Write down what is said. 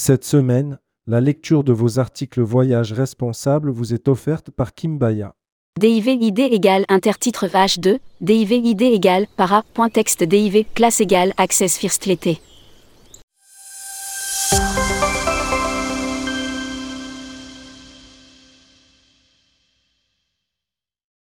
Cette semaine, la lecture de vos articles Voyage responsable vous est offerte par Kimbaya. DIV égale intertitre H2, DIV égale para.texte DIV classe égale access first l'été.